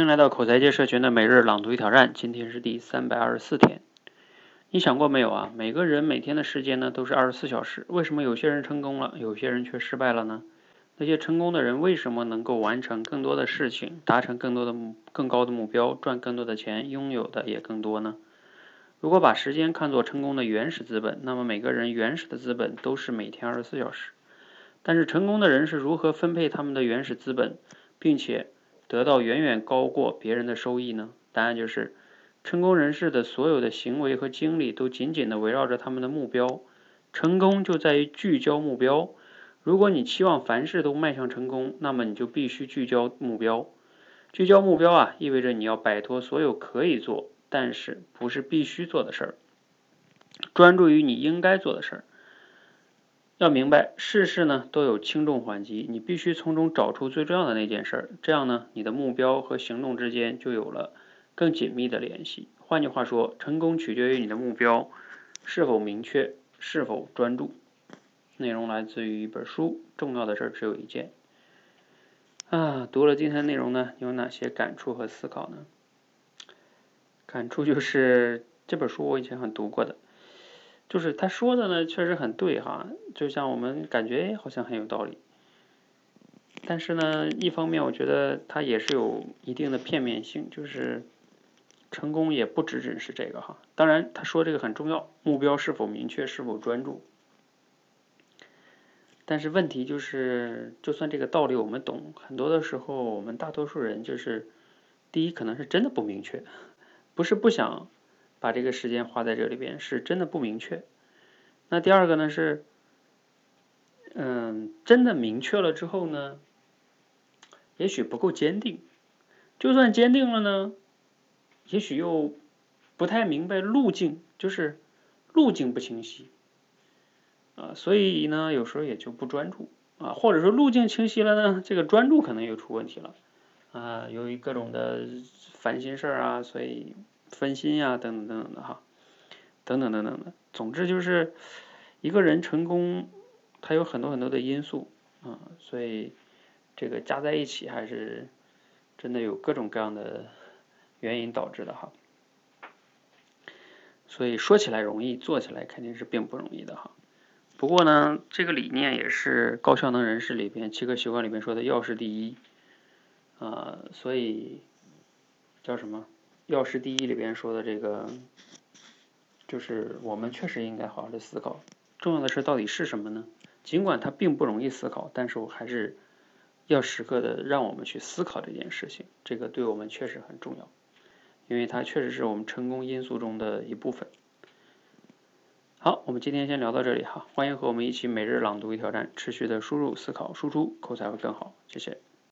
欢迎来到口才界社群的每日朗读与挑战，今天是第三百二十四天。你想过没有啊？每个人每天的时间呢都是二十四小时，为什么有些人成功了，有些人却失败了呢？那些成功的人为什么能够完成更多的事情，达成更多的目更高的目标，赚更多的钱，拥有的也更多呢？如果把时间看作成功的原始资本，那么每个人原始的资本都是每天二十四小时。但是成功的人是如何分配他们的原始资本，并且得到远远高过别人的收益呢？答案就是。成功人士的所有的行为和经历都紧紧的围绕着他们的目标。成功就在于聚焦目标。如果你期望凡事都迈向成功，那么你就必须聚焦目标。聚焦目标啊，意味着你要摆脱所有可以做，但是不是必须做的事儿，专注于你应该做的事儿。要明白，事事呢都有轻重缓急，你必须从中找出最重要的那件事儿。这样呢，你的目标和行动之间就有了。更紧密的联系。换句话说，成功取决于你的目标是否明确，是否专注。内容来自于一本书，重要的事儿只有一件。啊，读了今天内容呢，有哪些感触和思考呢？感触就是这本书我以前很读过的，就是他说的呢，确实很对哈，就像我们感觉好像很有道理。但是呢，一方面我觉得他也是有一定的片面性，就是。成功也不只只是这个哈，当然他说这个很重要，目标是否明确，是否专注。但是问题就是，就算这个道理我们懂，很多的时候我们大多数人就是，第一可能是真的不明确，不是不想把这个时间花在这里边，是真的不明确。那第二个呢是，嗯，真的明确了之后呢，也许不够坚定，就算坚定了呢。也许又不太明白路径，就是路径不清晰啊，所以呢，有时候也就不专注啊，或者说路径清晰了呢，这个专注可能又出问题了啊，由于各种的烦心事儿啊，所以分心呀，等等等等的哈，等等等等的，总之就是一个人成功，他有很多很多的因素啊，所以这个加在一起还是真的有各种各样的。原因导致的哈，所以说起来容易，做起来肯定是并不容易的哈。不过呢，这个理念也是高效能人士里边七个习惯里边说的要事第一啊，所以叫什么？要事第一里边说的这个，就是我们确实应该好好的思考，重要的事到底是什么呢？尽管它并不容易思考，但是我还是要时刻的让我们去思考这件事情，这个对我们确实很重要。因为它确实是我们成功因素中的一部分。好，我们今天先聊到这里哈，欢迎和我们一起每日朗读一挑战，持续的输入、思考、输出，口才会更好。谢谢。